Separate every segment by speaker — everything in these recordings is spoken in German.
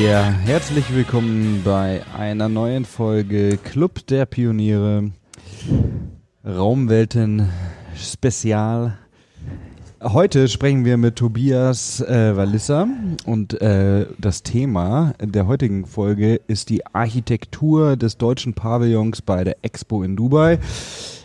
Speaker 1: Ja, herzlich willkommen bei einer neuen Folge Club der Pioniere Raumwelten Spezial. Heute sprechen wir mit Tobias äh, Walissa und äh, das Thema der heutigen Folge ist die Architektur des deutschen Pavillons bei der Expo in Dubai.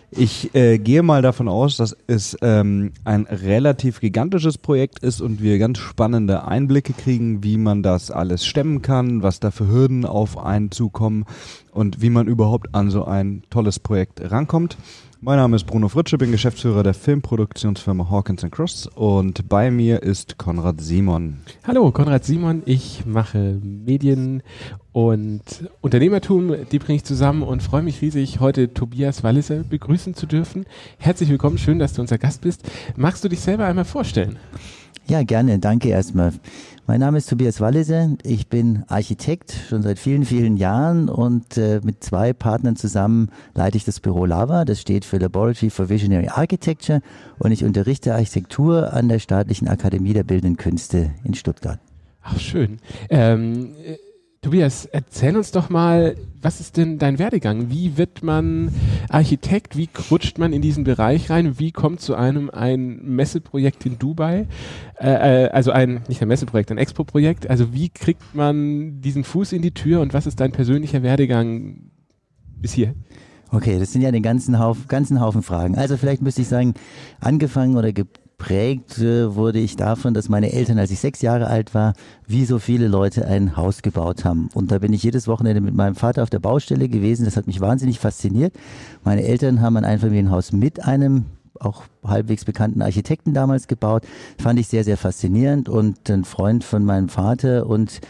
Speaker 1: Ich äh, gehe mal davon aus, dass es ähm, ein relativ gigantisches Projekt ist und wir ganz spannende Einblicke kriegen, wie man das alles stemmen kann, was da für Hürden auf einen zukommen und wie man überhaupt an so ein tolles Projekt rankommt. Mein Name ist Bruno Fritsche, bin Geschäftsführer der Filmproduktionsfirma Hawkins Cross und bei mir ist Konrad Simon.
Speaker 2: Hallo, Konrad Simon. Ich mache Medien und Unternehmertum, die bringe ich zusammen und freue mich riesig, heute Tobias Walliser begrüßen zu dürfen. Herzlich willkommen, schön, dass du unser Gast bist. Magst du dich selber einmal vorstellen?
Speaker 3: Ja, gerne. Danke erstmal. Mein Name ist Tobias Wallese. Ich bin Architekt schon seit vielen, vielen Jahren und äh, mit zwei Partnern zusammen leite ich das Büro Lava. Das steht für Laboratory for Visionary Architecture und ich unterrichte Architektur an der Staatlichen Akademie der Bildenden Künste in Stuttgart.
Speaker 2: Ach, schön. Ähm, Tobias, erzähl uns doch mal, was ist denn dein Werdegang? Wie wird man Architekt? Wie rutscht man in diesen Bereich rein? Wie kommt zu einem ein Messeprojekt in Dubai? Äh, äh, also ein, nicht ein Messeprojekt, ein Expo-Projekt. Also wie kriegt man diesen Fuß in die Tür und was ist dein persönlicher Werdegang bis hier?
Speaker 3: Okay, das sind ja den ganzen Haufen, ganzen Haufen Fragen. Also vielleicht müsste ich sagen, angefangen oder geprägt äh, wurde ich davon, dass meine Eltern, als ich sechs Jahre alt war, wie so viele Leute ein Haus gebaut haben. Und da bin ich jedes Wochenende mit meinem Vater auf der Baustelle gewesen. Das hat mich wahnsinnig fasziniert. Meine Eltern haben ein Einfamilienhaus mit einem auch halbwegs bekannten Architekten damals gebaut. Fand ich sehr, sehr faszinierend. Und ein Freund von meinem Vater und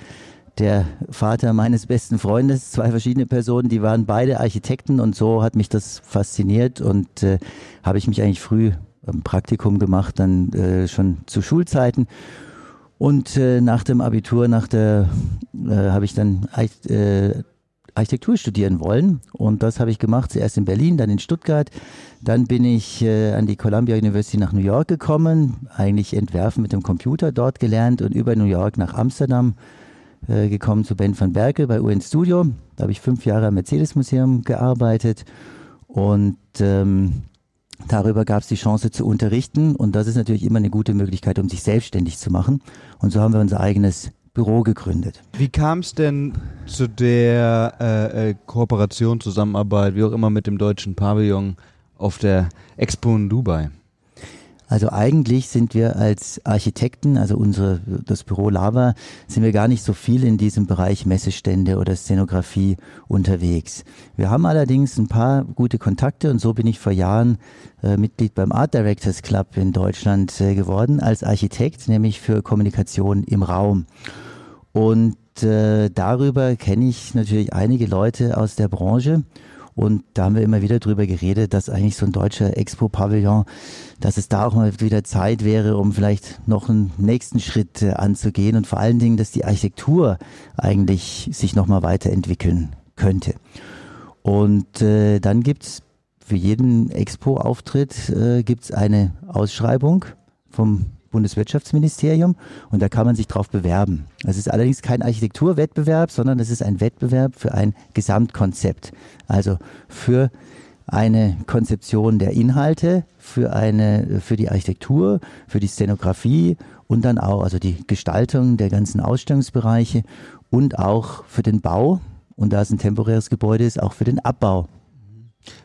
Speaker 3: der Vater meines besten Freundes, zwei verschiedene Personen, die waren beide Architekten und so hat mich das fasziniert und äh, habe ich mich eigentlich früh ein Praktikum gemacht, dann äh, schon zu Schulzeiten. Und äh, nach dem Abitur, nach der, äh, habe ich dann äh, Architektur studieren wollen. Und das habe ich gemacht, zuerst in Berlin, dann in Stuttgart. Dann bin ich äh, an die Columbia University nach New York gekommen, eigentlich entwerfen mit dem Computer dort gelernt und über New York nach Amsterdam äh, gekommen zu Ben van Berkel bei UN Studio. Da habe ich fünf Jahre am Mercedes-Museum gearbeitet und ähm, Darüber gab es die Chance zu unterrichten und das ist natürlich immer eine gute Möglichkeit, um sich selbstständig zu machen. Und so haben wir unser eigenes Büro gegründet.
Speaker 1: Wie kam es denn zu der äh, äh, Kooperation, Zusammenarbeit, wie auch immer mit dem deutschen Pavillon auf der Expo in Dubai?
Speaker 3: Also eigentlich sind wir als Architekten, also unsere, das Büro Lava, sind wir gar nicht so viel in diesem Bereich Messestände oder Szenografie unterwegs. Wir haben allerdings ein paar gute Kontakte und so bin ich vor Jahren äh, Mitglied beim Art Directors Club in Deutschland äh, geworden als Architekt, nämlich für Kommunikation im Raum. Und äh, darüber kenne ich natürlich einige Leute aus der Branche und da haben wir immer wieder drüber geredet, dass eigentlich so ein deutscher Expo-Pavillon, dass es da auch mal wieder Zeit wäre, um vielleicht noch einen nächsten Schritt äh, anzugehen und vor allen Dingen, dass die Architektur eigentlich sich nochmal weiterentwickeln könnte. Und äh, dann gibt's für jeden Expo-Auftritt äh, gibt's eine Ausschreibung vom Bundeswirtschaftsministerium und da kann man sich drauf bewerben. Es ist allerdings kein Architekturwettbewerb, sondern es ist ein Wettbewerb für ein Gesamtkonzept. Also für eine Konzeption der Inhalte, für eine, für die Architektur, für die Szenografie und dann auch, also die Gestaltung der ganzen Ausstellungsbereiche und auch für den Bau. Und da es ein temporäres Gebäude ist, auch für den Abbau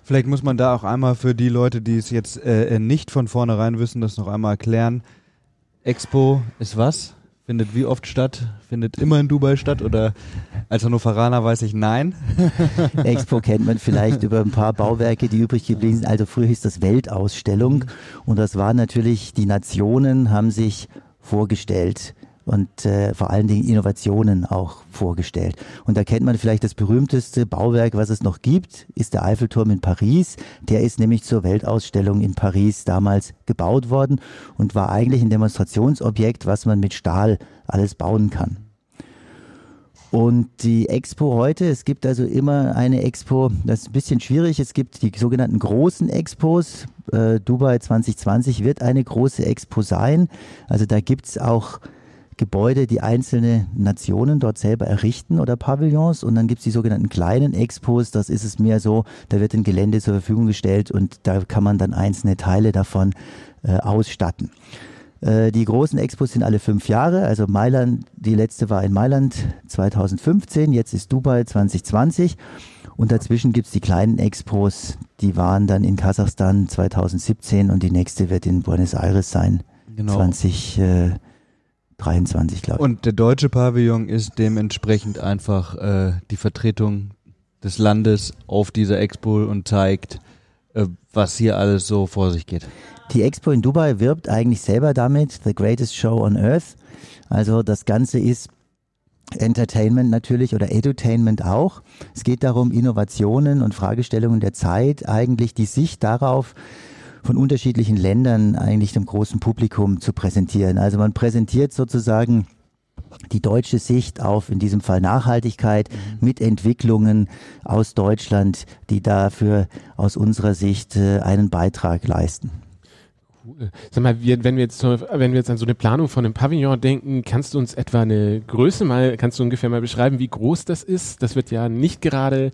Speaker 1: Vielleicht muss man da auch einmal für die Leute, die es jetzt äh, nicht von vornherein wissen, das noch einmal erklären. Expo ist was? Findet wie oft statt? Findet immer in Dubai statt oder als Hannoveraner weiß ich nein?
Speaker 3: Expo kennt man vielleicht über ein paar Bauwerke, die übrig geblieben sind. Also früher hieß das Weltausstellung und das war natürlich, die Nationen haben sich vorgestellt und äh, vor allen Dingen Innovationen auch vorgestellt. Und da kennt man vielleicht das berühmteste Bauwerk, was es noch gibt, ist der Eiffelturm in Paris. Der ist nämlich zur Weltausstellung in Paris damals gebaut worden und war eigentlich ein Demonstrationsobjekt, was man mit Stahl alles bauen kann. Und die Expo heute, es gibt also immer eine Expo, das ist ein bisschen schwierig. Es gibt die sogenannten großen Expos. Äh, Dubai 2020 wird eine große Expo sein. Also da gibt's auch Gebäude, die einzelne Nationen dort selber errichten oder Pavillons. Und dann gibt es die sogenannten kleinen Expos. Das ist es mehr so, da wird ein Gelände zur Verfügung gestellt und da kann man dann einzelne Teile davon äh, ausstatten. Äh, die großen Expos sind alle fünf Jahre. Also Mailand, die letzte war in Mailand 2015, jetzt ist Dubai 2020. Und dazwischen gibt es die kleinen Expos, die waren dann in Kasachstan 2017 und die nächste wird in Buenos Aires sein. Genau. 2023, glaube ich.
Speaker 1: Und der deutsche Pavillon ist dementsprechend einfach äh, die Vertretung des Landes auf dieser Expo und zeigt, äh, was hier alles so vor sich geht.
Speaker 3: Die Expo in Dubai wirbt eigentlich selber damit, the greatest show on earth. Also das Ganze ist Entertainment natürlich oder Edutainment auch. Es geht darum, Innovationen und Fragestellungen der Zeit, eigentlich die Sicht darauf, von unterschiedlichen Ländern eigentlich dem großen Publikum zu präsentieren. Also man präsentiert sozusagen die deutsche Sicht auf, in diesem Fall Nachhaltigkeit, mhm. mit Entwicklungen aus Deutschland, die dafür aus unserer Sicht äh, einen Beitrag leisten.
Speaker 2: Sag mal, wenn wir jetzt wenn wir jetzt an so eine Planung von einem Pavillon denken, kannst du uns etwa eine Größe mal, kannst du ungefähr mal beschreiben, wie groß das ist? Das wird ja nicht gerade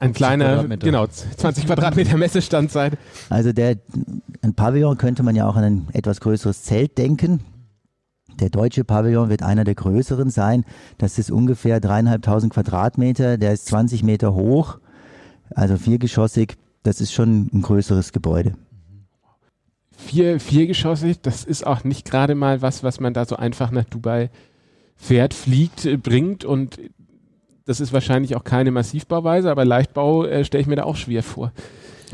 Speaker 2: ein kleiner, genau, 20 Quadratmeter Messestand sein.
Speaker 3: Also der, ein Pavillon könnte man ja auch an ein etwas größeres Zelt denken. Der deutsche Pavillon wird einer der größeren sein. Das ist ungefähr dreieinhalbtausend Quadratmeter. Der ist 20 Meter hoch, also viergeschossig. Das ist schon ein größeres Gebäude
Speaker 2: vier, viergeschossig, das ist auch nicht gerade mal was, was man da so einfach nach Dubai fährt, fliegt, äh, bringt und das ist wahrscheinlich auch keine Massivbauweise, aber Leichtbau äh, stelle ich mir da auch schwer vor.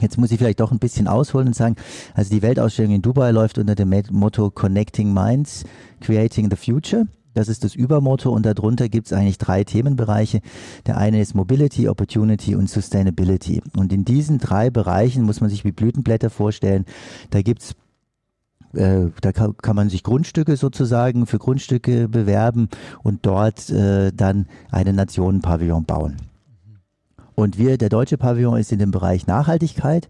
Speaker 3: Jetzt muss ich vielleicht doch ein bisschen ausholen und sagen, also die Weltausstellung in Dubai läuft unter dem Motto Connecting Minds, Creating the Future. Das ist das Übermotto und darunter gibt es eigentlich drei Themenbereiche. Der eine ist Mobility, Opportunity und Sustainability. Und in diesen drei Bereichen muss man sich wie Blütenblätter vorstellen. Da gibt's äh, da kann, kann, man sich Grundstücke sozusagen für Grundstücke bewerben und dort äh, dann einen Nationenpavillon bauen. Und wir, der deutsche Pavillon ist in dem Bereich Nachhaltigkeit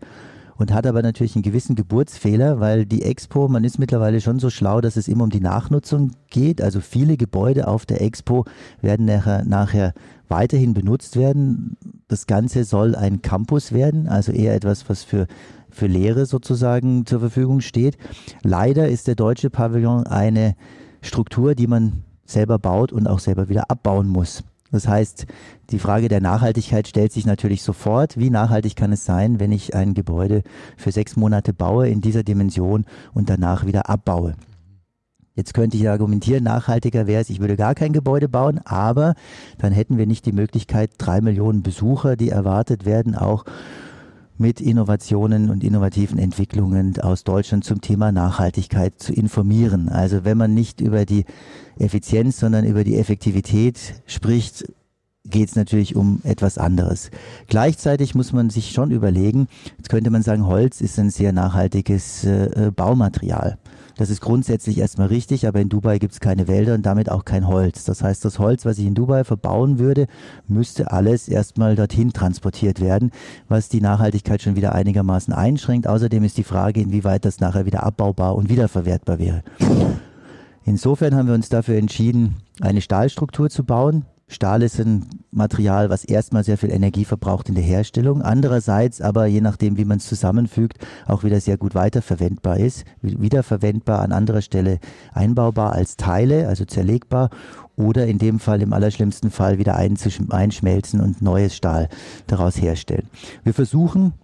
Speaker 3: und hat aber natürlich einen gewissen Geburtsfehler, weil die Expo, man ist mittlerweile schon so schlau, dass es immer um die Nachnutzung geht. Also viele Gebäude auf der Expo werden nachher, nachher weiterhin benutzt werden. Das Ganze soll ein Campus werden, also eher etwas, was für für Lehre sozusagen zur Verfügung steht. Leider ist der deutsche Pavillon eine Struktur, die man selber baut und auch selber wieder abbauen muss. Das heißt, die Frage der Nachhaltigkeit stellt sich natürlich sofort. Wie nachhaltig kann es sein, wenn ich ein Gebäude für sechs Monate baue in dieser Dimension und danach wieder abbaue? Jetzt könnte ich argumentieren, nachhaltiger wäre es, ich würde gar kein Gebäude bauen, aber dann hätten wir nicht die Möglichkeit, drei Millionen Besucher, die erwartet werden, auch mit Innovationen und innovativen Entwicklungen aus Deutschland zum Thema Nachhaltigkeit zu informieren. Also wenn man nicht über die Effizienz, sondern über die Effektivität spricht, geht es natürlich um etwas anderes. Gleichzeitig muss man sich schon überlegen, jetzt könnte man sagen, Holz ist ein sehr nachhaltiges äh, Baumaterial. Das ist grundsätzlich erstmal richtig, aber in Dubai gibt es keine Wälder und damit auch kein Holz. Das heißt, das Holz, was ich in Dubai verbauen würde, müsste alles erstmal dorthin transportiert werden, was die Nachhaltigkeit schon wieder einigermaßen einschränkt. Außerdem ist die Frage, inwieweit das nachher wieder abbaubar und wiederverwertbar wäre. Insofern haben wir uns dafür entschieden, eine Stahlstruktur zu bauen, Stahl ist ein Material, was erstmal sehr viel Energie verbraucht in der Herstellung, andererseits aber je nachdem, wie man es zusammenfügt, auch wieder sehr gut weiterverwendbar ist, wiederverwendbar an anderer Stelle einbaubar als Teile, also zerlegbar oder in dem Fall im allerschlimmsten Fall wieder einschmelzen und neues Stahl daraus herstellen. Wir versuchen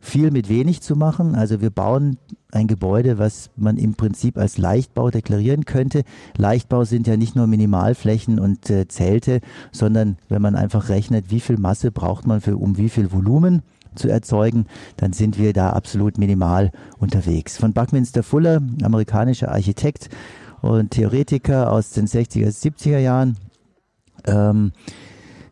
Speaker 3: viel mit wenig zu machen. Also wir bauen ein Gebäude, was man im Prinzip als Leichtbau deklarieren könnte. Leichtbau sind ja nicht nur Minimalflächen und äh, Zelte, sondern wenn man einfach rechnet, wie viel Masse braucht man für um wie viel Volumen zu erzeugen, dann sind wir da absolut minimal unterwegs. Von Buckminster Fuller, amerikanischer Architekt und Theoretiker aus den 60er, 70er Jahren, ähm,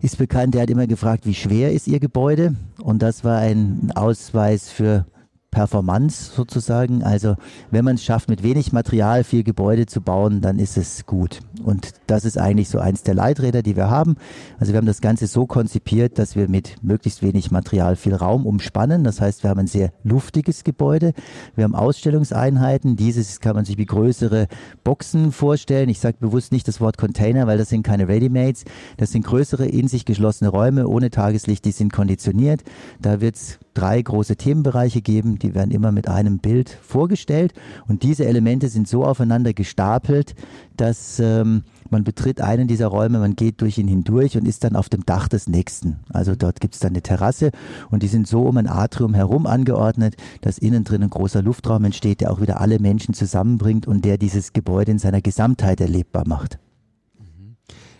Speaker 3: ist bekannt, der hat immer gefragt, wie schwer ist Ihr Gebäude? Und das war ein Ausweis für Performance sozusagen. Also wenn man es schafft, mit wenig Material viel Gebäude zu bauen, dann ist es gut. Und das ist eigentlich so eins der Leiträder, die wir haben. Also wir haben das Ganze so konzipiert, dass wir mit möglichst wenig Material viel Raum umspannen. Das heißt, wir haben ein sehr luftiges Gebäude. Wir haben Ausstellungseinheiten. Dieses kann man sich wie größere Boxen vorstellen. Ich sage bewusst nicht das Wort Container, weil das sind keine Readymates. Das sind größere, in sich geschlossene Räume ohne Tageslicht. Die sind konditioniert. Da wird es drei große Themenbereiche geben, die werden immer mit einem Bild vorgestellt und diese Elemente sind so aufeinander gestapelt, dass ähm, man betritt einen dieser Räume, man geht durch ihn hindurch und ist dann auf dem Dach des nächsten. Also dort gibt es dann eine Terrasse und die sind so um ein Atrium herum angeordnet, dass innen drin ein großer Luftraum entsteht, der auch wieder alle Menschen zusammenbringt und der dieses Gebäude in seiner Gesamtheit erlebbar macht.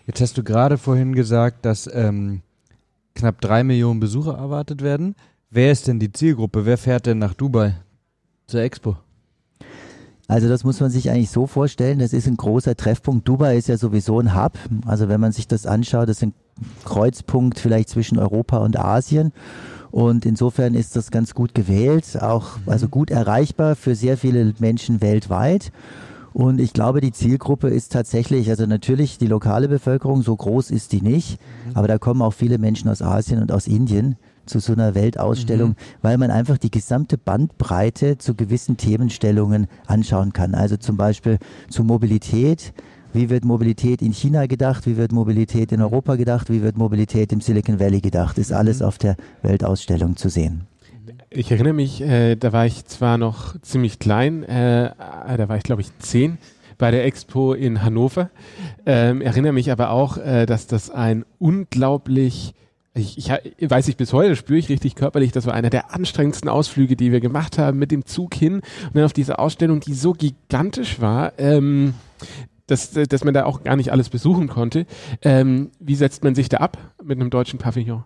Speaker 1: Jetzt hast du gerade vorhin gesagt, dass ähm, knapp drei Millionen Besucher erwartet werden. Wer ist denn die Zielgruppe? Wer fährt denn nach Dubai zur Expo?
Speaker 3: Also das muss man sich eigentlich so vorstellen, das ist ein großer Treffpunkt. Dubai ist ja sowieso ein Hub. Also wenn man sich das anschaut, das ist ein Kreuzpunkt vielleicht zwischen Europa und Asien. Und insofern ist das ganz gut gewählt, auch also mhm. gut erreichbar für sehr viele Menschen weltweit. Und ich glaube, die Zielgruppe ist tatsächlich, also natürlich die lokale Bevölkerung, so groß ist die nicht, mhm. aber da kommen auch viele Menschen aus Asien und aus Indien zu so einer Weltausstellung, mhm. weil man einfach die gesamte Bandbreite zu gewissen Themenstellungen anschauen kann. Also zum Beispiel zu Mobilität. Wie wird Mobilität in China gedacht? Wie wird Mobilität in Europa gedacht? Wie wird Mobilität im Silicon Valley gedacht? Ist alles mhm. auf der Weltausstellung zu sehen.
Speaker 2: Ich erinnere mich, äh, da war ich zwar noch ziemlich klein, äh, da war ich glaube ich zehn bei der Expo in Hannover. Ähm, erinnere mich aber auch, äh, dass das ein unglaublich ich, ich weiß ich bis heute, spüre ich richtig körperlich, das war einer der anstrengendsten Ausflüge, die wir gemacht haben, mit dem Zug hin und dann auf diese Ausstellung, die so gigantisch war, ähm, dass, dass man da auch gar nicht alles besuchen konnte. Ähm, wie setzt man sich da ab mit einem deutschen Pavillon?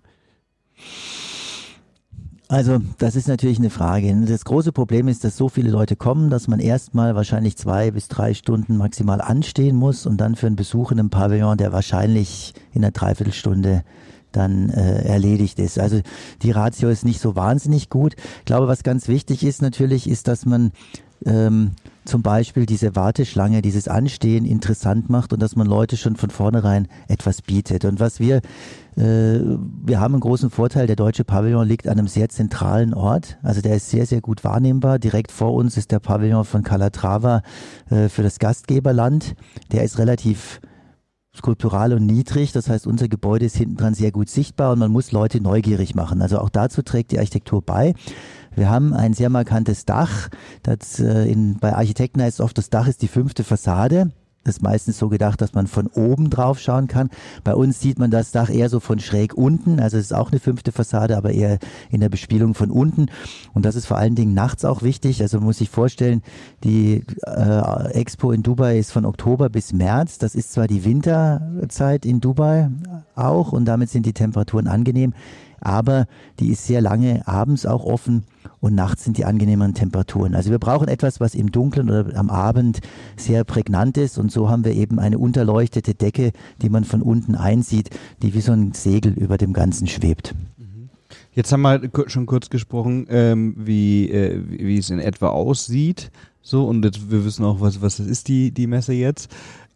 Speaker 3: Also, das ist natürlich eine Frage. Das große Problem ist, dass so viele Leute kommen, dass man erstmal wahrscheinlich zwei bis drei Stunden maximal anstehen muss und dann für einen Besuch in einem Pavillon, der wahrscheinlich in einer Dreiviertelstunde dann äh, erledigt ist. Also die Ratio ist nicht so wahnsinnig gut. Ich glaube, was ganz wichtig ist natürlich, ist, dass man ähm, zum Beispiel diese Warteschlange, dieses Anstehen interessant macht und dass man Leute schon von vornherein etwas bietet. Und was wir, äh, wir haben einen großen Vorteil, der deutsche Pavillon liegt an einem sehr zentralen Ort. Also der ist sehr, sehr gut wahrnehmbar. Direkt vor uns ist der Pavillon von Calatrava äh, für das Gastgeberland. Der ist relativ skulptural und niedrig. Das heißt, unser Gebäude ist hinten dran sehr gut sichtbar und man muss Leute neugierig machen. Also auch dazu trägt die Architektur bei. Wir haben ein sehr markantes Dach. Das, äh, in, bei Architekten heißt oft, das Dach ist die fünfte Fassade ist meistens so gedacht, dass man von oben drauf schauen kann. Bei uns sieht man das Dach eher so von schräg unten. Also es ist auch eine fünfte Fassade, aber eher in der Bespielung von unten. Und das ist vor allen Dingen nachts auch wichtig. Also man muss sich vorstellen, die äh, Expo in Dubai ist von Oktober bis März. Das ist zwar die Winterzeit in Dubai auch und damit sind die Temperaturen angenehm aber die ist sehr lange abends auch offen und nachts sind die angenehmeren Temperaturen. Also wir brauchen etwas, was im Dunkeln oder am Abend sehr prägnant ist und so haben wir eben eine unterleuchtete Decke, die man von unten einsieht, die wie so ein Segel über dem Ganzen schwebt.
Speaker 1: Mhm. Jetzt haben wir schon kurz gesprochen, ähm, wie, äh, wie es in etwa aussieht. So, und jetzt, wir wissen auch, was, was ist die, die Messe jetzt.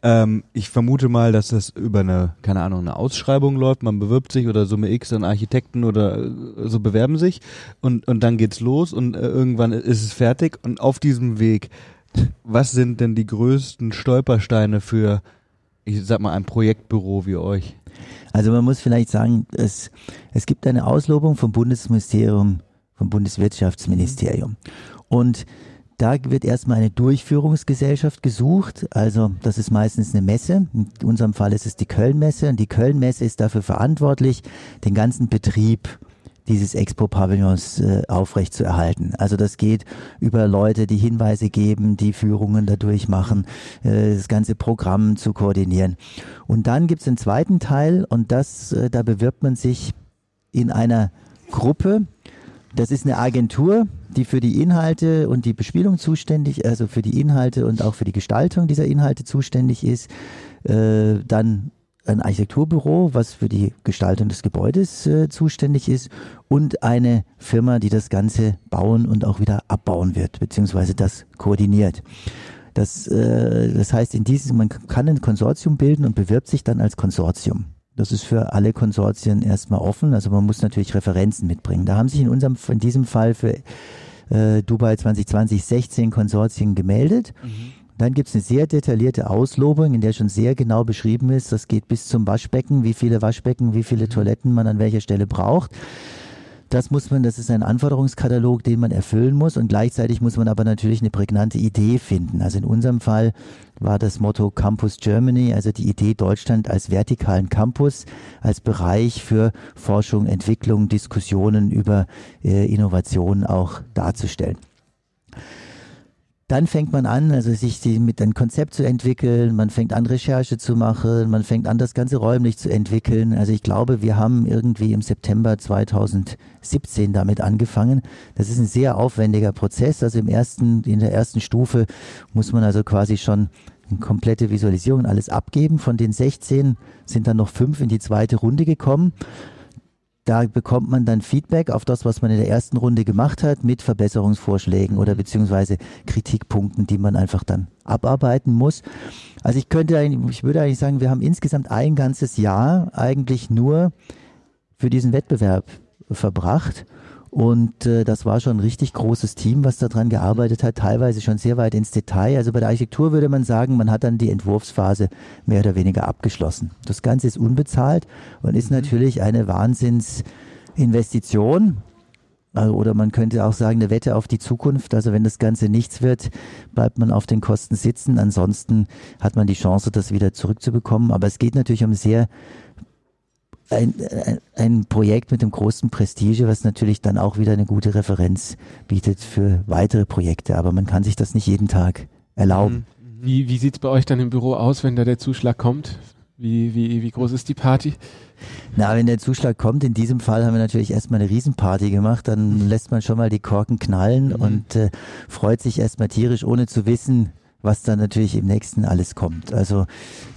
Speaker 1: Ähm, ich vermute mal, dass das über eine, keine Ahnung, eine Ausschreibung läuft. Man bewirbt sich oder Summe X an Architekten oder äh, so bewerben sich und, und dann geht's los und äh, irgendwann ist es fertig. Und auf diesem Weg, was sind denn die größten Stolpersteine für, ich sag mal, ein Projektbüro wie euch?
Speaker 3: Also man muss vielleicht sagen, es, es gibt eine Auslobung vom Bundesministerium, vom Bundeswirtschaftsministerium. Und da wird erstmal eine Durchführungsgesellschaft gesucht. Also das ist meistens eine Messe. In unserem Fall ist es die Kölnmesse. Und die Kölnmesse ist dafür verantwortlich, den ganzen Betrieb dieses Expo-Pavillons äh, aufrecht zu erhalten. Also das geht über Leute, die Hinweise geben, die Führungen dadurch machen, äh, das ganze Programm zu koordinieren. Und dann gibt es einen zweiten Teil und das, äh, da bewirbt man sich in einer Gruppe. Das ist eine Agentur, die für die Inhalte und die Bespielung zuständig, also für die Inhalte und auch für die Gestaltung dieser Inhalte zuständig ist. Äh, dann ein Architekturbüro, was für die Gestaltung des Gebäudes äh, zuständig ist und eine Firma, die das Ganze bauen und auch wieder abbauen wird, beziehungsweise das koordiniert. Das, äh, das heißt, in diesem, man kann ein Konsortium bilden und bewirbt sich dann als Konsortium. Das ist für alle Konsortien erstmal offen, also man muss natürlich Referenzen mitbringen. Da haben sich in unserem, in diesem Fall für äh, Dubai 2020 16 Konsortien gemeldet. Mhm. Dann gibt es eine sehr detaillierte Auslobung, in der schon sehr genau beschrieben ist, das geht bis zum Waschbecken, wie viele Waschbecken, wie viele mhm. Toiletten man an welcher Stelle braucht. Das muss man, das ist ein Anforderungskatalog, den man erfüllen muss und gleichzeitig muss man aber natürlich eine prägnante Idee finden. Also in unserem Fall war das Motto Campus Germany, also die Idee Deutschland als vertikalen Campus, als Bereich für Forschung, Entwicklung, Diskussionen über äh, Innovationen auch darzustellen dann fängt man an, also sich mit einem Konzept zu entwickeln, man fängt an, Recherche zu machen, man fängt an, das Ganze räumlich zu entwickeln. Also ich glaube, wir haben irgendwie im September 2017 damit angefangen. Das ist ein sehr aufwendiger Prozess. Also im ersten, in der ersten Stufe muss man also quasi schon eine komplette Visualisierung alles abgeben. Von den 16 sind dann noch fünf in die zweite Runde gekommen. Da bekommt man dann Feedback auf das, was man in der ersten Runde gemacht hat, mit Verbesserungsvorschlägen oder beziehungsweise Kritikpunkten, die man einfach dann abarbeiten muss. Also ich könnte, ich würde eigentlich sagen, wir haben insgesamt ein ganzes Jahr eigentlich nur für diesen Wettbewerb verbracht. Und äh, das war schon ein richtig großes Team, was daran gearbeitet hat, teilweise schon sehr weit ins Detail. Also bei der Architektur würde man sagen, man hat dann die Entwurfsphase mehr oder weniger abgeschlossen. Das Ganze ist unbezahlt und ist mhm. natürlich eine Wahnsinnsinvestition. Also, oder man könnte auch sagen, eine Wette auf die Zukunft. Also wenn das Ganze nichts wird, bleibt man auf den Kosten sitzen. Ansonsten hat man die Chance, das wieder zurückzubekommen. Aber es geht natürlich um sehr ein, ein Projekt mit dem großen Prestige, was natürlich dann auch wieder eine gute Referenz bietet für weitere Projekte. Aber man kann sich das nicht jeden Tag erlauben.
Speaker 2: Mhm. Wie, wie sieht es bei euch dann im Büro aus, wenn da der Zuschlag kommt? Wie, wie, wie groß ist die Party?
Speaker 3: Na, wenn der Zuschlag kommt, in diesem Fall haben wir natürlich erstmal eine Riesenparty gemacht, dann mhm. lässt man schon mal die Korken knallen mhm. und äh, freut sich erstmal tierisch, ohne zu wissen, was dann natürlich im nächsten alles kommt. Also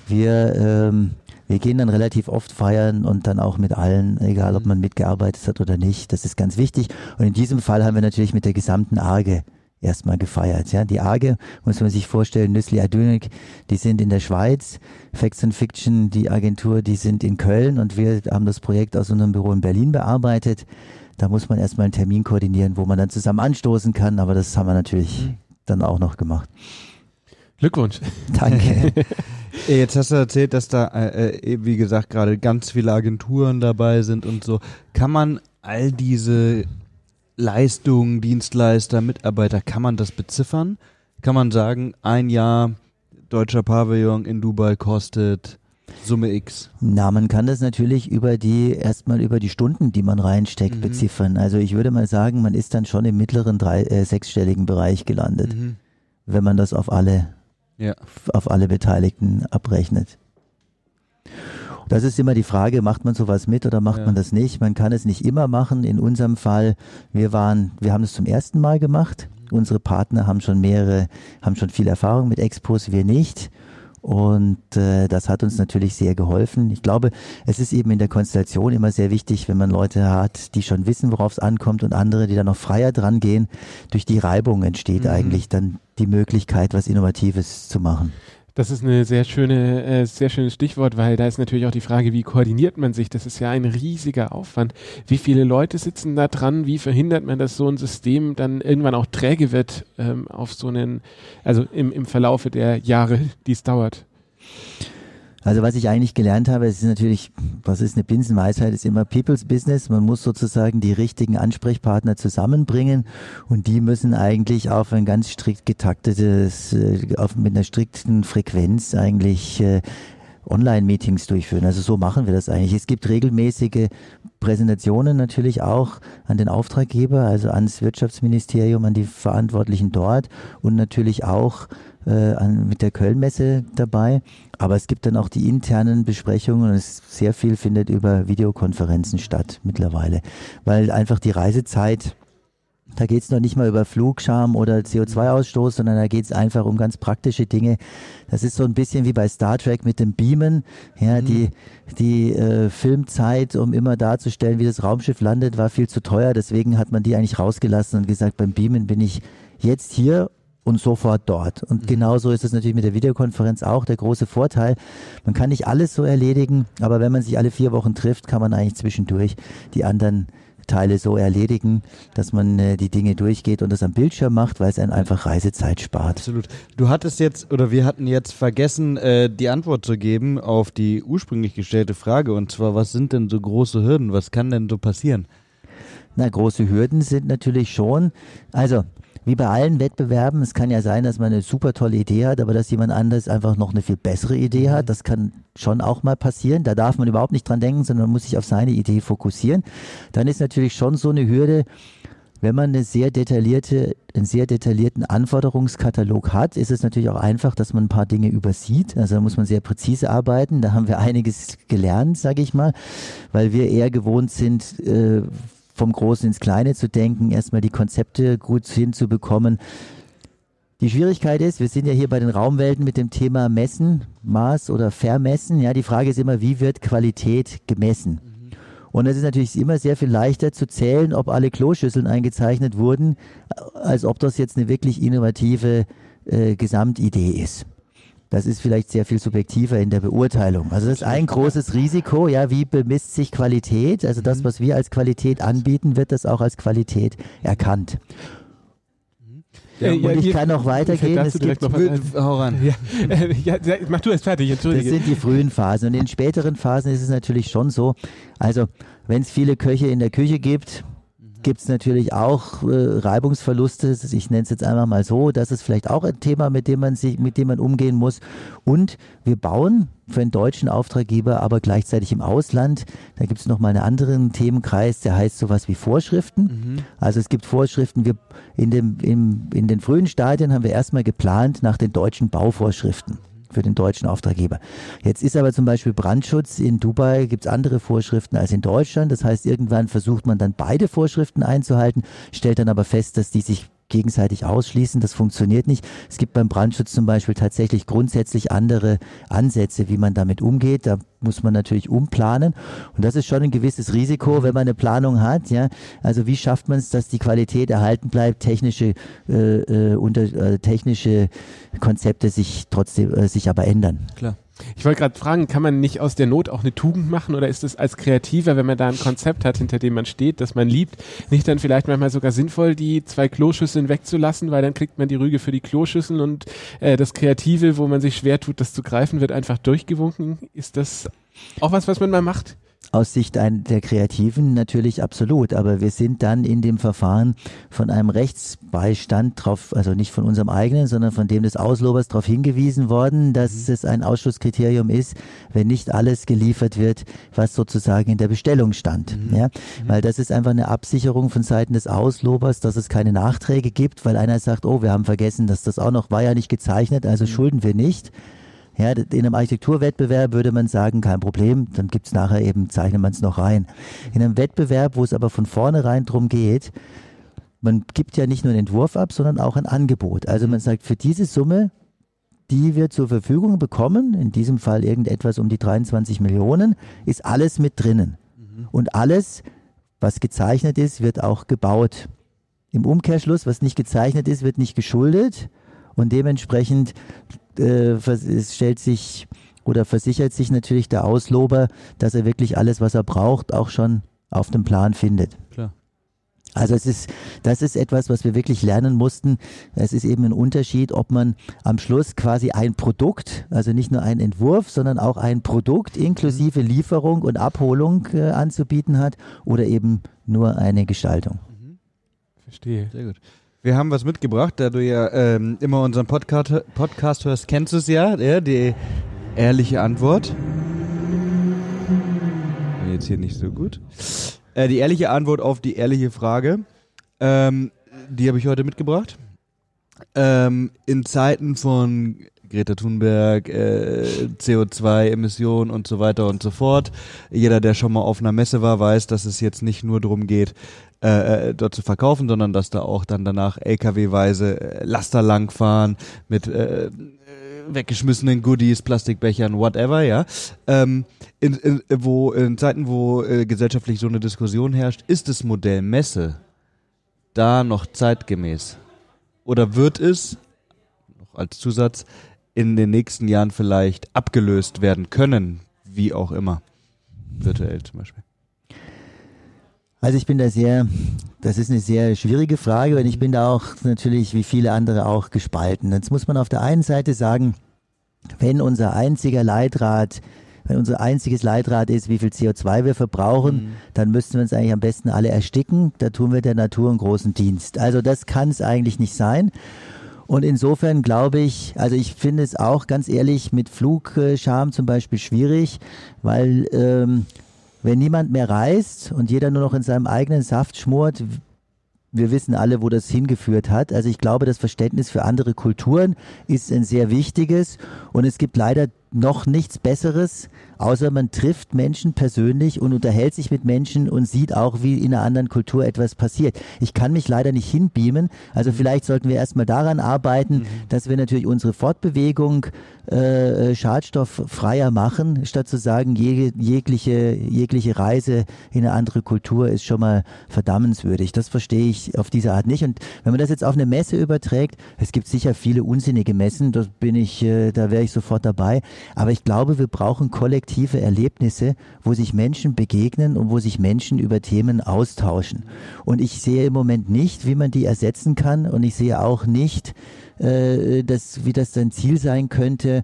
Speaker 3: wir ähm, wir gehen dann relativ oft feiern und dann auch mit allen, egal ob mhm. man mitgearbeitet hat oder nicht. Das ist ganz wichtig. Und in diesem Fall haben wir natürlich mit der gesamten Arge erstmal gefeiert. Ja, die Arge muss man sich vorstellen, Nüssli Adünik, die sind in der Schweiz, Facts and Fiction, die Agentur, die sind in Köln und wir haben das Projekt aus unserem Büro in Berlin bearbeitet. Da muss man erstmal einen Termin koordinieren, wo man dann zusammen anstoßen kann, aber das haben wir natürlich mhm. dann auch noch gemacht.
Speaker 2: Glückwunsch.
Speaker 3: Danke.
Speaker 1: Jetzt hast du erzählt, dass da, äh, äh, wie gesagt, gerade ganz viele Agenturen dabei sind und so. Kann man all diese Leistungen, Dienstleister, Mitarbeiter, kann man das beziffern? Kann man sagen, ein Jahr deutscher Pavillon in Dubai kostet Summe X?
Speaker 3: Na, man kann das natürlich über die, erstmal über die Stunden, die man reinsteckt, mhm. beziffern. Also ich würde mal sagen, man ist dann schon im mittleren drei, äh, sechsstelligen Bereich gelandet, mhm. wenn man das auf alle ja. auf alle Beteiligten abrechnet. Das ist immer die Frage, macht man sowas mit oder macht ja. man das nicht? Man kann es nicht immer machen. In unserem Fall, wir waren, wir haben es zum ersten Mal gemacht. Unsere Partner haben schon mehrere, haben schon viel Erfahrung mit Expos, wir nicht. Und äh, das hat uns natürlich sehr geholfen. Ich glaube, es ist eben in der Konstellation immer sehr wichtig, wenn man Leute hat, die schon wissen, worauf es ankommt und andere, die dann noch freier dran gehen. Durch die Reibung entsteht mhm. eigentlich dann die Möglichkeit, was Innovatives zu machen.
Speaker 2: Das ist eine sehr schöne, äh, sehr schönes Stichwort, weil da ist natürlich auch die Frage, wie koordiniert man sich? Das ist ja ein riesiger Aufwand. Wie viele Leute sitzen da dran? Wie verhindert man, dass so ein System dann irgendwann auch träge wird ähm, auf so einen, also im, im Verlaufe der Jahre, die es dauert?
Speaker 3: Also was ich eigentlich gelernt habe, es ist natürlich, was ist eine Binsenweisheit, ist immer People's Business. Man muss sozusagen die richtigen Ansprechpartner zusammenbringen und die müssen eigentlich auf ein ganz strikt getaktetes, äh, auf, mit einer strikten Frequenz eigentlich äh, Online-Meetings durchführen. Also so machen wir das eigentlich. Es gibt regelmäßige Präsentationen natürlich auch an den Auftraggeber, also ans Wirtschaftsministerium, an die Verantwortlichen dort und natürlich auch äh, an, mit der Kölnmesse dabei. Aber es gibt dann auch die internen Besprechungen und es sehr viel findet über Videokonferenzen statt mittlerweile, weil einfach die Reisezeit Da geht es noch nicht mal über Flugscham oder CO2-Ausstoß, sondern da geht es einfach um ganz praktische Dinge. Das ist so ein bisschen wie bei Star Trek mit dem Beamen. Ja, mhm. die, die äh, Filmzeit, um immer darzustellen, wie das Raumschiff landet, war viel zu teuer. Deswegen hat man die eigentlich rausgelassen und gesagt, beim Beamen bin ich jetzt hier und sofort dort. Und mhm. genauso ist es natürlich mit der Videokonferenz auch der große Vorteil. Man kann nicht alles so erledigen, aber wenn man sich alle vier Wochen trifft, kann man eigentlich zwischendurch die anderen Teile so erledigen, dass man äh, die Dinge durchgeht und das am Bildschirm macht, weil es einen einfach Reisezeit spart.
Speaker 1: Absolut. Du hattest jetzt oder wir hatten jetzt vergessen, äh, die Antwort zu geben auf die ursprünglich gestellte Frage und zwar, was sind denn so große Hürden? Was kann denn so passieren?
Speaker 3: Na, große Hürden sind natürlich schon, also wie bei allen Wettbewerben, es kann ja sein, dass man eine super tolle Idee hat, aber dass jemand anderes einfach noch eine viel bessere Idee hat. Das kann schon auch mal passieren. Da darf man überhaupt nicht dran denken, sondern man muss sich auf seine Idee fokussieren. Dann ist natürlich schon so eine Hürde, wenn man eine sehr detaillierte, einen sehr detaillierten Anforderungskatalog hat, ist es natürlich auch einfach, dass man ein paar Dinge übersieht. Also da muss man sehr präzise arbeiten. Da haben wir einiges gelernt, sage ich mal, weil wir eher gewohnt sind, äh, vom Großen ins Kleine zu denken, erstmal die Konzepte gut hinzubekommen. Die Schwierigkeit ist, wir sind ja hier bei den Raumwelten mit dem Thema Messen, Maß oder Vermessen. Ja, die Frage ist immer, wie wird Qualität gemessen? Und es ist natürlich immer sehr viel leichter zu zählen, ob alle Kloschüsseln eingezeichnet wurden, als ob das jetzt eine wirklich innovative äh, Gesamtidee ist. Das ist vielleicht sehr viel subjektiver in der Beurteilung. Also das ist ein großes Risiko. Ja, wie bemisst sich Qualität? Also das, mhm. was wir als Qualität anbieten, wird das auch als Qualität erkannt. Ja, und ja, ich kann noch weitergehen. Es gibt, noch hau ran. Ja. ja, mach du erst fertig, entschuldige. Das sind die frühen Phasen. Und in späteren Phasen ist es natürlich schon so, also wenn es viele Köche in der Küche gibt, gibt es natürlich auch äh, Reibungsverluste. Ich nenne es jetzt einfach mal so. Das ist vielleicht auch ein Thema, mit dem man sich, mit dem man umgehen muss. Und wir bauen für einen deutschen Auftraggeber, aber gleichzeitig im Ausland. Da gibt es nochmal einen anderen Themenkreis, der heißt sowas wie Vorschriften. Mhm. Also es gibt Vorschriften. Wir in, dem, im, in den frühen Stadien haben wir erstmal geplant nach den deutschen Bauvorschriften für den deutschen Auftraggeber. Jetzt ist aber zum Beispiel Brandschutz in Dubai, gibt es andere Vorschriften als in Deutschland. Das heißt, irgendwann versucht man dann beide Vorschriften einzuhalten, stellt dann aber fest, dass die sich gegenseitig ausschließen. Das funktioniert nicht. Es gibt beim Brandschutz zum Beispiel tatsächlich grundsätzlich andere Ansätze, wie man damit umgeht. Da muss man natürlich umplanen. Und das ist schon ein gewisses Risiko, wenn man eine Planung hat. Ja, also wie schafft man es, dass die Qualität erhalten bleibt, technische äh, äh, unter, äh, technische Konzepte sich trotzdem äh, sich aber ändern.
Speaker 2: Klar. Ich wollte gerade fragen, kann man nicht aus der Not auch eine Tugend machen oder ist es als Kreativer, wenn man da ein Konzept hat, hinter dem man steht, das man liebt, nicht dann vielleicht manchmal sogar sinnvoll, die zwei Kloschüsseln wegzulassen, weil dann kriegt man die Rüge für die Kloschüsseln und äh, das Kreative, wo man sich schwer tut, das zu greifen, wird einfach durchgewunken. Ist das auch was, was man mal macht?
Speaker 3: Aus Sicht der Kreativen natürlich absolut, aber wir sind dann in dem Verfahren von einem Rechtsbeistand drauf, also nicht von unserem eigenen, sondern von dem des Auslobers darauf hingewiesen worden, dass mhm. es ein Ausschlusskriterium ist, wenn nicht alles geliefert wird, was sozusagen in der Bestellung stand. Mhm. Ja? Mhm. Weil das ist einfach eine Absicherung von Seiten des Auslobers, dass es keine Nachträge gibt, weil einer sagt, oh, wir haben vergessen, dass das auch noch war ja nicht gezeichnet, also mhm. schulden wir nicht. Ja, in einem Architekturwettbewerb würde man sagen, kein Problem, dann gibt's nachher eben, zeichnet man es noch rein. In einem Wettbewerb, wo es aber von vornherein drum geht, man gibt ja nicht nur einen Entwurf ab, sondern auch ein Angebot. Also man sagt, für diese Summe, die wir zur Verfügung bekommen, in diesem Fall irgendetwas um die 23 Millionen, ist alles mit drinnen. Mhm. Und alles, was gezeichnet ist, wird auch gebaut. Im Umkehrschluss, was nicht gezeichnet ist, wird nicht geschuldet. Und dementsprechend äh, stellt sich oder versichert sich natürlich der Auslober, dass er wirklich alles, was er braucht, auch schon auf dem Plan findet. Klar. Also es ist, das ist etwas, was wir wirklich lernen mussten. Es ist eben ein Unterschied, ob man am Schluss quasi ein Produkt, also nicht nur einen Entwurf, sondern auch ein Produkt inklusive Lieferung und Abholung äh, anzubieten hat oder eben nur eine Gestaltung. Mhm.
Speaker 1: Verstehe. Sehr gut. Wir haben was mitgebracht, da du ja ähm, immer unseren Podcast, Podcast hörst, kennst du es ja, ja, die ehrliche Antwort. Jetzt hier nicht so gut. Äh, die ehrliche Antwort auf die ehrliche Frage. Ähm, die habe ich heute mitgebracht. Ähm, in Zeiten von Greta Thunberg, äh, CO2-Emissionen und so weiter und so fort. Jeder, der schon mal auf einer Messe war, weiß, dass es jetzt nicht nur darum geht, äh, äh dort zu verkaufen, sondern dass da auch dann danach LKW-weise äh, Laster langfahren mit äh, weggeschmissenen Goodies, Plastikbechern, whatever, ja. Ähm, in, in, wo, in Zeiten, wo äh, gesellschaftlich so eine Diskussion herrscht, ist das Modell Messe da noch zeitgemäß? Oder wird es, noch als Zusatz, in den nächsten Jahren vielleicht abgelöst werden können, wie auch immer? Virtuell zum Beispiel.
Speaker 3: Also ich bin da sehr, das ist eine sehr schwierige Frage und ich bin da auch natürlich wie viele andere auch gespalten. Jetzt muss man auf der einen Seite sagen, wenn unser einziger Leitrad, wenn unser einziges Leitrad ist, wie viel CO2 wir verbrauchen, mhm. dann müssten wir uns eigentlich am besten alle ersticken. Da tun wir der Natur einen großen Dienst. Also das kann es eigentlich nicht sein. Und insofern glaube ich, also ich finde es auch ganz ehrlich mit Flugscham zum Beispiel schwierig, weil ähm, wenn niemand mehr reist und jeder nur noch in seinem eigenen Saft schmort, wir wissen alle, wo das hingeführt hat. Also ich glaube, das Verständnis für andere Kulturen ist ein sehr wichtiges und es gibt leider noch nichts Besseres, außer man trifft Menschen persönlich und unterhält sich mit Menschen und sieht auch, wie in einer anderen Kultur etwas passiert. Ich kann mich leider nicht hinbeamen, also vielleicht sollten wir erstmal daran arbeiten, mhm. dass wir natürlich unsere Fortbewegung äh, schadstofffreier machen, statt zu sagen, je, jegliche, jegliche Reise in eine andere Kultur ist schon mal verdammenswürdig. Das verstehe ich auf diese Art nicht. Und wenn man das jetzt auf eine Messe überträgt, es gibt sicher viele unsinnige Messen, das bin ich, äh, da wäre ich sofort dabei. Aber ich glaube, wir brauchen kollektive Erlebnisse, wo sich Menschen begegnen und wo sich Menschen über Themen austauschen. Und ich sehe im Moment nicht, wie man die ersetzen kann. Und ich sehe auch nicht, äh, dass, wie das sein Ziel sein könnte,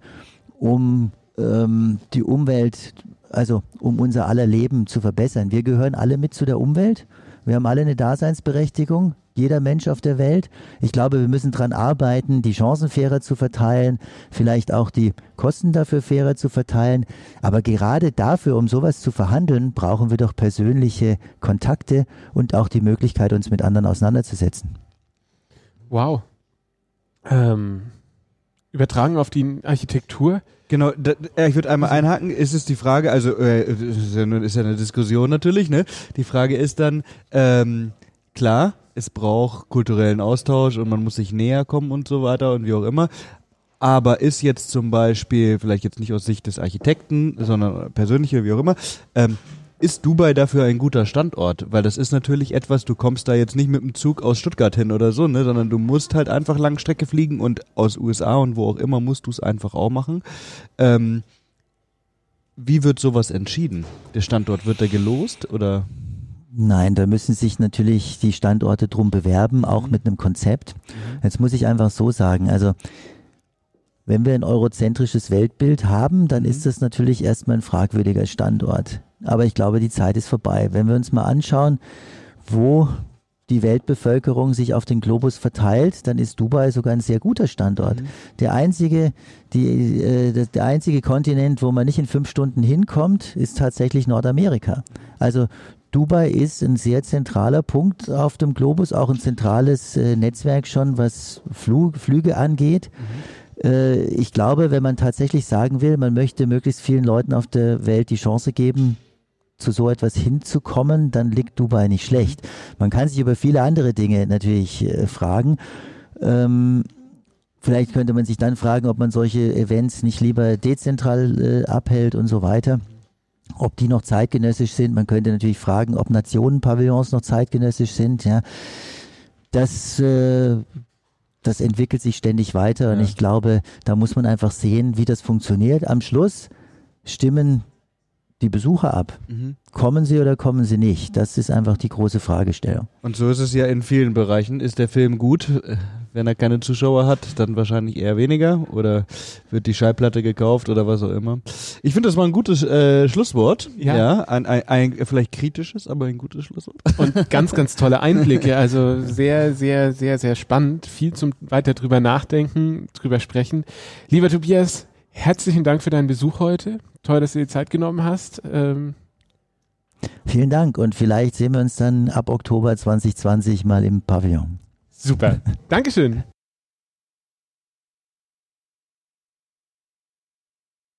Speaker 3: um ähm, die Umwelt, also um unser aller Leben zu verbessern. Wir gehören alle mit zu der Umwelt. Wir haben alle eine Daseinsberechtigung jeder Mensch auf der Welt. Ich glaube, wir müssen daran arbeiten, die Chancen fairer zu verteilen, vielleicht auch die Kosten dafür fairer zu verteilen. Aber gerade dafür, um sowas zu verhandeln, brauchen wir doch persönliche Kontakte und auch die Möglichkeit, uns mit anderen auseinanderzusetzen.
Speaker 2: Wow. Ähm, übertragen auf die Architektur.
Speaker 1: Genau, da, ich würde einmal einhaken, ist es die Frage, also äh, ist, ja eine, ist ja eine Diskussion natürlich, ne? Die Frage ist dann, ähm, klar, es braucht kulturellen Austausch und man muss sich näher kommen und so weiter und wie auch immer. Aber ist jetzt zum Beispiel, vielleicht jetzt nicht aus Sicht des Architekten, sondern persönliche, wie auch immer, ähm, ist Dubai dafür ein guter Standort? Weil das ist natürlich etwas, du kommst da jetzt nicht mit dem Zug aus Stuttgart hin oder so, ne, sondern du musst halt einfach Langstrecke fliegen und aus USA und wo auch immer musst du es einfach auch machen. Ähm, wie wird sowas entschieden? Der Standort wird der gelost oder?
Speaker 3: Nein, da müssen sich natürlich die Standorte drum bewerben, auch mhm. mit einem Konzept. Mhm. Jetzt muss ich einfach so sagen, also wenn wir ein eurozentrisches Weltbild haben, dann mhm. ist das natürlich erstmal ein fragwürdiger Standort. Aber ich glaube, die Zeit ist vorbei. Wenn wir uns mal anschauen, wo die Weltbevölkerung sich auf den Globus verteilt, dann ist Dubai sogar ein sehr guter Standort. Mhm. Der einzige, die, äh, der einzige Kontinent, wo man nicht in fünf Stunden hinkommt, ist tatsächlich Nordamerika. Also Dubai ist ein sehr zentraler Punkt auf dem Globus, auch ein zentrales äh, Netzwerk schon, was Flug, Flüge angeht. Mhm. Äh, ich glaube, wenn man tatsächlich sagen will, man möchte möglichst vielen Leuten auf der Welt die Chance geben, zu so etwas hinzukommen, dann liegt Dubai nicht schlecht. Man kann sich über viele andere Dinge natürlich äh, fragen. Ähm, vielleicht könnte man sich dann fragen, ob man solche Events nicht lieber dezentral äh, abhält und so weiter ob die noch zeitgenössisch sind. Man könnte natürlich fragen, ob Nationenpavillons noch zeitgenössisch sind. Ja, das äh, das entwickelt sich ständig weiter und ich glaube, da muss man einfach sehen, wie das funktioniert. Am Schluss stimmen die Besucher ab. Mhm. Kommen sie oder kommen sie nicht? Das ist einfach die große Fragestellung.
Speaker 1: Und so ist es ja in vielen Bereichen. Ist der Film gut? Wenn er keine Zuschauer hat, dann wahrscheinlich eher weniger oder wird die Schallplatte gekauft oder was auch immer. Ich finde, das war ein gutes äh, Schlusswort. Ja, ja ein, ein, ein, vielleicht kritisches, aber ein gutes Schlusswort.
Speaker 2: Und ganz, ganz tolle Einblicke. Also sehr, sehr, sehr, sehr spannend. Viel zum weiter drüber nachdenken, drüber sprechen. Lieber Tobias, herzlichen Dank für deinen Besuch heute. Toll, dass du dir Zeit genommen hast. Ähm,
Speaker 3: Vielen Dank und vielleicht sehen wir uns dann ab Oktober 2020 mal im Pavillon.
Speaker 2: Super. Dankeschön.